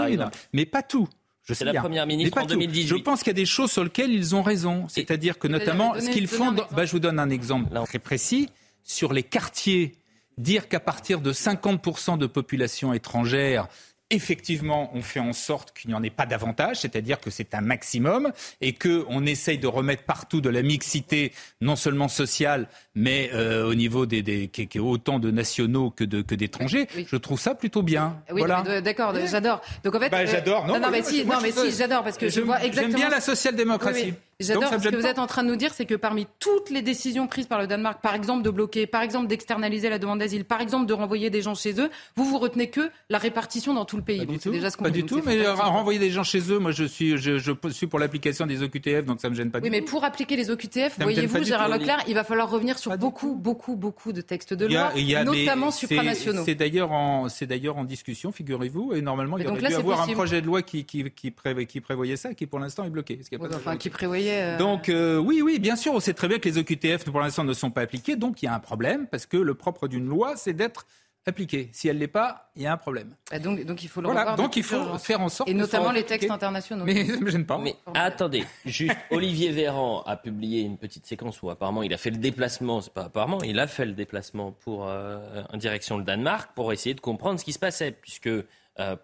mais pas tout. C'est la première ministre en 2018. Je pense qu'il y a des choses sur lesquelles ils ont raison. C'est-à-dire que notamment, ce qu'ils font... Bah, je vous donne un exemple très précis. Sur les quartiers, dire qu'à partir de 50% de population étrangère, effectivement, on fait en sorte qu'il n'y en ait pas davantage, c'est-à-dire que c'est un maximum et qu'on essaye de remettre partout de la mixité, non seulement sociale, mais euh, au niveau des, des qui, qui autant de nationaux que de que d'étrangers. Je trouve ça plutôt bien. Oui, voilà. d'accord, j'adore. Donc en fait, bah, j'adore. Non, non, mais si, non, mais si, j'adore parce que je, vois exactement. J'aime bien la social-démocratie. J'adore. Ce que vous êtes en train de nous dire, c'est que parmi toutes les décisions prises par le Danemark, par exemple de bloquer, par exemple d'externaliser la demande d'asile, par exemple de renvoyer des gens chez eux, vous vous retenez que la répartition dans tout le pays. Pas du tout. Déjà ce pas du tout. Mais renvoyer des gens chez eux, moi je suis, je, je suis pour l'application des OQTF, donc ça me gêne pas. Oui, mais pour appliquer les OQTF, voyez-vous, Gérard Leclerc, il va falloir revenir sur beaucoup, beaucoup, beaucoup de textes de loi, notamment supranationaux. C'est d'ailleurs en, c'est d'ailleurs en discussion, figurez-vous, et normalement il y aurait dû avoir un projet de loi qui, qui, qui, prévoyait ça, qui pour l'instant est bloqué. enfin, qui prévoyait. Euh, donc euh, oui, oui, bien sûr, on sait très bien que les OQTF pour l'instant ne sont pas appliqués, donc il y a un problème parce que le propre d'une loi, c'est d'être appliquée. Si elle ne l'est pas, il y a un problème. Bah, donc, donc il faut le voilà, Donc il faut faire en sorte. Et notamment les textes internationaux. Mais ça ne me gêne pas. Mais attendez, juste Olivier Véran a publié une petite séquence où apparemment il a fait le déplacement, c'est pas apparemment, il a fait le déplacement pour euh, en direction le Danemark pour essayer de comprendre ce qui se passait, puisque euh,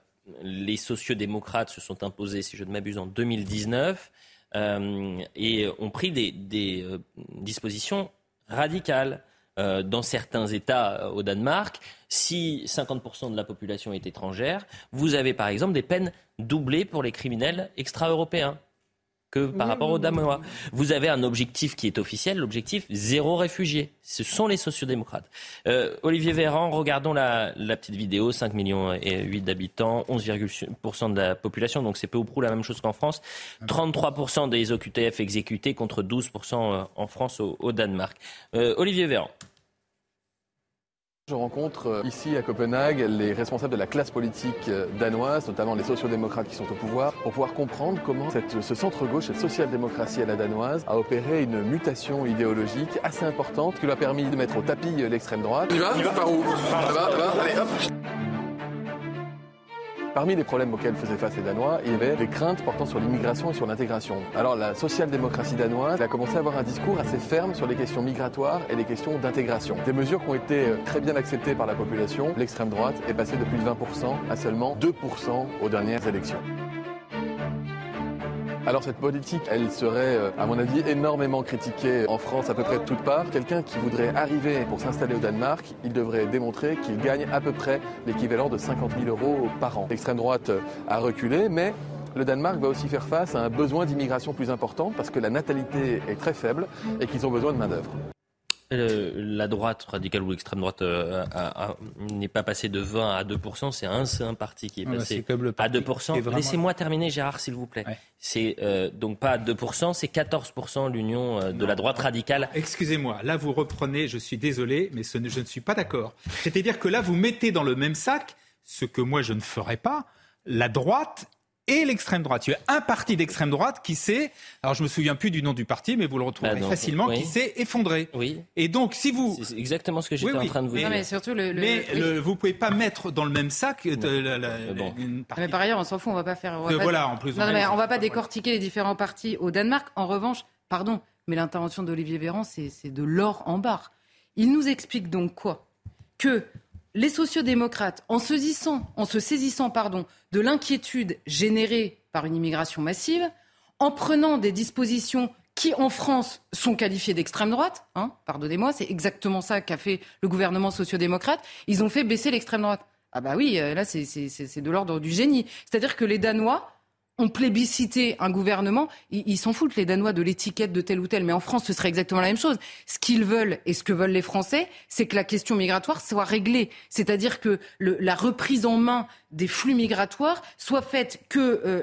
les sociodémocrates se sont imposés, si je ne m'abuse, en 2019 euh, et ont pris des, des dispositions radicales. Euh, dans certains États euh, au Danemark, si 50% de la population est étrangère, vous avez par exemple des peines doublées pour les criminels extra-européens que par rapport aux Damois. Vous avez un objectif qui est officiel, l'objectif zéro réfugié. Ce sont les sociodémocrates. Euh, Olivier Véran, regardons la, petite vidéo, 5 millions et 8 d'habitants, 11,% de la population, donc c'est peu ou prou la même chose qu'en France. 33% des OQTF exécutés contre 12% en France au, au Danemark. Euh, Olivier Véran. Je rencontre euh, ici à Copenhague les responsables de la classe politique euh, danoise, notamment les sociodémocrates qui sont au pouvoir, pour pouvoir comprendre comment ce centre-gauche, cette social-démocratie à la danoise, a opéré une mutation idéologique assez importante qui lui a permis de mettre au tapis euh, l'extrême droite. Il va Il va par où? Allez, hop Parmi les problèmes auxquels faisaient face les Danois, il y avait des craintes portant sur l'immigration et sur l'intégration. Alors la social-démocratie danoise a commencé à avoir un discours assez ferme sur les questions migratoires et les questions d'intégration. Des mesures qui ont été euh, très bien acceptées par la population. L'extrême droite est passée de plus de 20% à seulement 2% aux dernières élections. Alors cette politique, elle serait, euh, à mon avis, énormément critiquée en France à peu près de toutes parts. Quelqu'un qui voudrait arriver pour s'installer au Danemark, il devrait démontrer qu'il gagne à peu près l'équivalent de 50 000 euros par an. L'extrême droite a reculé, mais le Danemark va aussi faire face à un besoin d'immigration plus important parce que la natalité est très faible et qu'ils ont besoin de main-d'œuvre. Euh, la droite radicale ou l'extrême droite euh, n'est pas passée de 20 à 2% C'est un, un parti qui est passé à 2 Laissez-moi terminer, Gérard, s'il vous plaît. C'est euh, donc pas à 2 c'est 14% l'union de la droite radicale. Excusez-moi, là vous reprenez, je suis désolé, mais je ne suis pas d'accord. C'est-à-dire que là vous mettez dans le même sac ce que moi je ne ferais pas, la droite et l'extrême droite. Il y a un parti d'extrême droite qui s'est, alors je me souviens plus du nom du parti, mais vous le retrouverez bah facilement, qui s'est effondré. Oui. Et donc, si vous, c'est exactement ce que j'étais en train de vous dire. mais surtout le, mais vous pouvez pas mettre dans le même sac. Mais par ailleurs, on s'en fout, on va pas faire. On va Voilà, en plus. Non, mais on va pas décortiquer les différents partis au Danemark. En revanche, pardon, mais l'intervention d'Olivier Véran, c'est de l'or en barre. Il nous explique donc quoi? Que les sociodémocrates, en, saisissant, en se saisissant pardon, de l'inquiétude générée par une immigration massive, en prenant des dispositions qui, en France, sont qualifiées d'extrême droite, hein, pardonnez-moi, c'est exactement ça qu'a fait le gouvernement sociodémocrate, ils ont fait baisser l'extrême droite. Ah bah oui, euh, là, c'est de l'ordre du génie. C'est-à-dire que les Danois ont plébiscité un gouvernement, ils s'en foutent les Danois de l'étiquette de tel ou tel, mais en France ce serait exactement la même chose. Ce qu'ils veulent et ce que veulent les Français, c'est que la question migratoire soit réglée, c'est-à-dire que la reprise en main des flux migratoires soit faite que euh,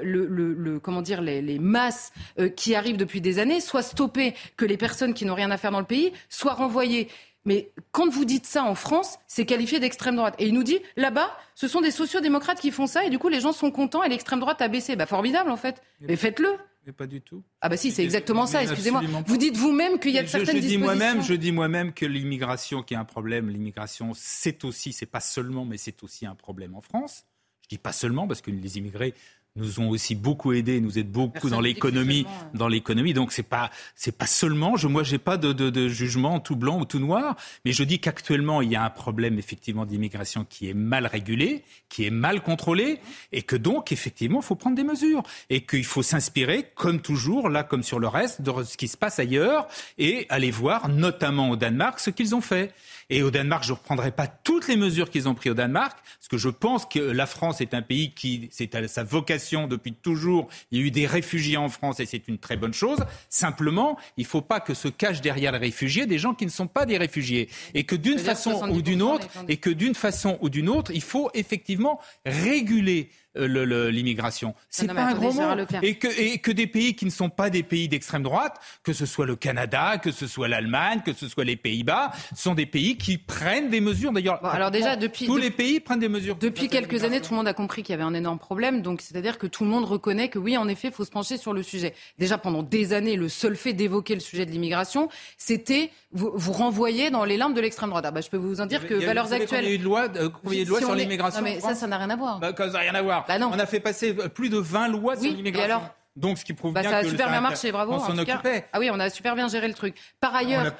les masses euh, qui arrivent depuis des années soient stoppées, que les personnes qui n'ont rien à faire dans le pays soient renvoyées. Mais quand vous dites ça en France, c'est qualifié d'extrême droite. Et il nous dit, là-bas, ce sont des sociodémocrates qui font ça, et du coup, les gens sont contents, et l'extrême droite a baissé. Bah, formidable, en fait. Mais faites-le. Mais pas du tout. Ah bah si, c'est exactement ça, excusez-moi. Vous dites vous-même qu'il y a de certaines je, dis moi-même, Je dis moi-même que l'immigration qui est un problème, l'immigration, c'est aussi, c'est pas seulement, mais c'est aussi un problème en France. Je dis pas seulement parce que les immigrés nous ont aussi beaucoup aidé, nous aident beaucoup dans l'économie, dans l'économie. Donc c'est pas c'est pas seulement. Je, moi, j'ai pas de, de, de, jugement tout blanc ou tout noir, mais je dis qu'actuellement il y a un problème effectivement d'immigration qui est mal régulé, qui est mal contrôlé, et que donc effectivement il faut prendre des mesures et qu'il faut s'inspirer, comme toujours là comme sur le reste, de ce qui se passe ailleurs et aller voir, notamment au Danemark, ce qu'ils ont fait. Et au Danemark, je ne reprendrai pas toutes les mesures qu'ils ont prises au Danemark, parce que je pense que la France est un pays qui, c'est à sa vocation depuis toujours. Il y a eu des réfugiés en France et c'est une très bonne chose. Simplement, il ne faut pas que se cachent derrière les réfugiés des gens qui ne sont pas des réfugiés. Et que d'une façon ou d'une autre, et que d'une façon ou d'une autre, il faut effectivement réguler l'immigration. C'est pas un gros mot. Et que, et que des pays qui ne sont pas des pays d'extrême droite, que ce soit le Canada, que ce soit l'Allemagne, que ce soit les Pays-Bas, sont des pays qui prennent des mesures. D'ailleurs, alors déjà depuis tous les pays prennent des mesures. Depuis quelques années, tout le monde a compris qu'il y avait un énorme problème. Donc c'est-à-dire que tout le monde reconnaît que oui, en effet, il faut se pencher sur le sujet. Déjà pendant des années, le seul fait d'évoquer le sujet de l'immigration, c'était vous, vous renvoyer dans les limbes de l'extrême droite. Ah bah, je peux vous en dire que valeurs actuelles. Il y a eu de loi, euh, loi sur l'immigration. Non mais ça, ça n'a rien à voir. Bah, ça n'a rien à voir. Bah. On a fait passer plus de 20 lois sur l'immigration. alors donc, ce qui prouve bah, bien ça a super bien marché, bravo. On s'en occupait. Ah oui, on a super bien géré le truc. Par ailleurs,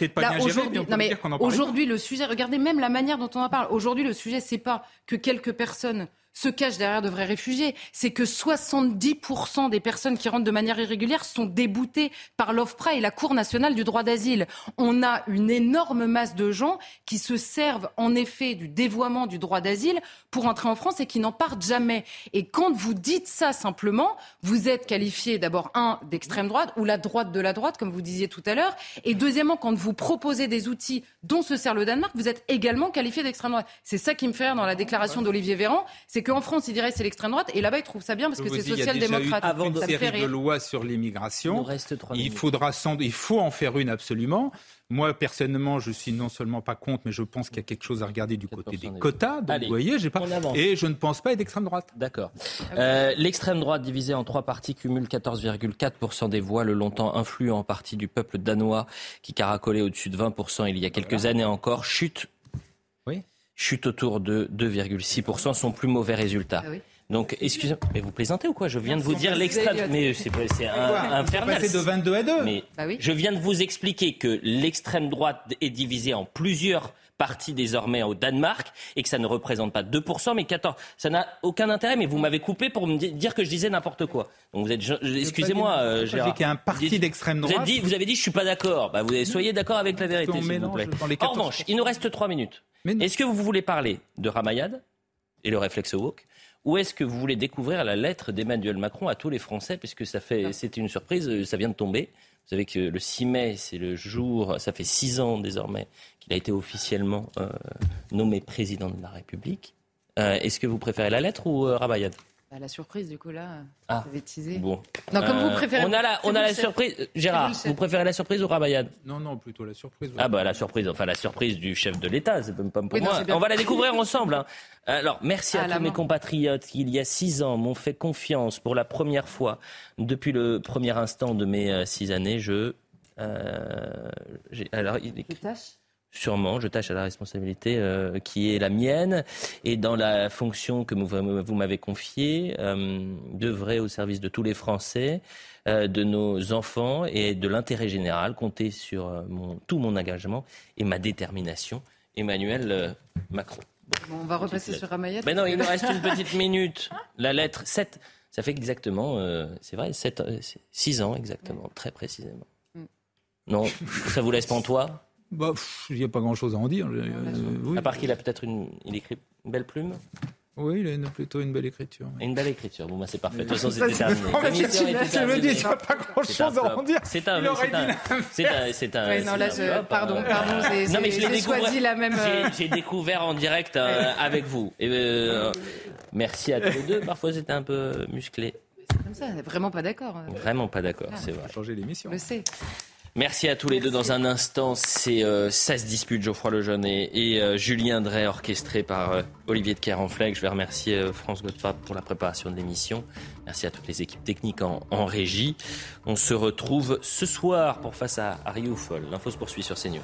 aujourd'hui, le sujet, regardez même la manière dont on en parle. Aujourd'hui, le sujet, c'est pas que quelques personnes se cachent derrière de vrais réfugiés. C'est que 70% des personnes qui rentrent de manière irrégulière sont déboutées par l'OFPRA et la Cour nationale du droit d'asile. On a une énorme masse de gens qui se servent en effet du dévoiement du droit d'asile pour entrer en France et qui n'en partent jamais. Et quand vous dites ça simplement, vous êtes qualifié d'abord, un, d'extrême droite ou la droite de la droite, comme vous disiez tout à l'heure. Et deuxièmement, quand vous proposez des outils dont se sert le Danemark, vous êtes également qualifié d'extrême droite. C'est ça qui me fait rire dans la déclaration d'Olivier Véran. Qu'en France, il dirait c'est l'extrême droite, et là-bas, ils trouvent ça bien parce que c'est social-démocrate. Avant de série de lois sur l'immigration, il, faudra sans, il faut en faire une absolument. Moi, personnellement, je suis non seulement pas contre, mais je pense qu'il y a quelque chose à regarder du côté des quotas. Donc, vous voyez, j'ai pas. Et je ne pense pas être d'extrême droite. D'accord. Euh, l'extrême droite, divisée en trois parties, cumule 14,4% des voix. Le longtemps influent en partie du peuple danois, qui caracolait au-dessus de 20% il y a quelques années encore, chute chute autour de 2,6%, son plus mauvais résultat. Ah Donc, excusez-moi, mais vous plaisantez ou quoi? Je viens de vous dire l'extrême. Mais c'est infernal. de 22 à 2. Mais bah je viens de vous expliquer que l'extrême droite est divisée en plusieurs parties désormais au Danemark et que ça ne représente pas 2% mais 14. Ça n'a aucun intérêt, mais vous m'avez coupé pour me dire que je disais n'importe quoi. Donc vous êtes, excusez-moi, euh, Gérard. qu'il y a un parti d'extrême droite. Vous avez dit, vous avez dit, je suis pas d'accord. Bah, vous soyez d'accord avec la vérité, s'il vous plaît. En revanche, il nous reste trois minutes. Est-ce que vous voulez parler de Ramayad et le réflexe woke ou est-ce que vous voulez découvrir la lettre d'Emmanuel Macron à tous les Français, puisque ça fait, c'était une surprise, ça vient de tomber. Vous savez que le 6 mai, c'est le jour, ça fait six ans désormais qu'il a été officiellement euh, nommé président de la République. Euh, est-ce que vous préférez la lettre ou euh, Ramayad bah, la surprise, du coup, là, ah, vous Bon. Non, comme vous euh, préférez. On a la, on a la surprise. Gérard, vous préférez la surprise ou Rabayad Non, non, plutôt la surprise. Ah, bah, la surprise, enfin, la surprise du chef de l'État, c'est pas pour moi. on va la découvrir ensemble. Hein. Alors, merci à, tous mes compatriotes qui, il y a six ans, m'ont fait confiance pour la première fois depuis le premier instant de mes euh, six années. Je. Euh, alors, il Sûrement, je tâche à la responsabilité euh, qui est la mienne et dans la fonction que vous, m'avez confiée, euh, d'œuvrer au service de tous les Français, euh, de nos enfants et de l'intérêt général. Compter sur euh, mon, tout mon engagement et ma détermination. Emmanuel Macron. on va repasser sur Ramayette. Mais non, il nous reste une petite minute. La lettre 7, ça fait exactement, c'est vrai, 7, 6 ans exactement, très précisément. Mm. Non, ça vous laisse pantois? Bah, il n'y a pas grand-chose à en dire. Euh, à part qu'il a peut-être une, il écrit une belle plume. Oui, il a une, plutôt une belle écriture. Une belle écriture. Bon, bah, c'est parfait. De toute façon, c'était terminé. Je me dis, il n'y a pas grand-chose à en dire. C'est un. C'est un. C'est un. non, là, je, pardon, euh, pardon. Non, mais je l'ai choisi la même. Euh, j'ai découvert en direct avec vous. Et, merci à tous les deux. Parfois, c'était un peu musclé. C'est comme ça. Vraiment pas d'accord. Vraiment pas d'accord, c'est vrai. Changer l'émission. Je sais. Merci à tous les deux. Dans un instant, c'est euh, Ça se dispute, Geoffroy Lejeune et, euh, Julien Drey, orchestré par euh, Olivier de Kerenfleck. Je vais remercier euh, France Godfrey pour la préparation de l'émission. Merci à toutes les équipes techniques en, en, régie. On se retrouve ce soir pour Face à Rioufol. L'info se poursuit sur CNews.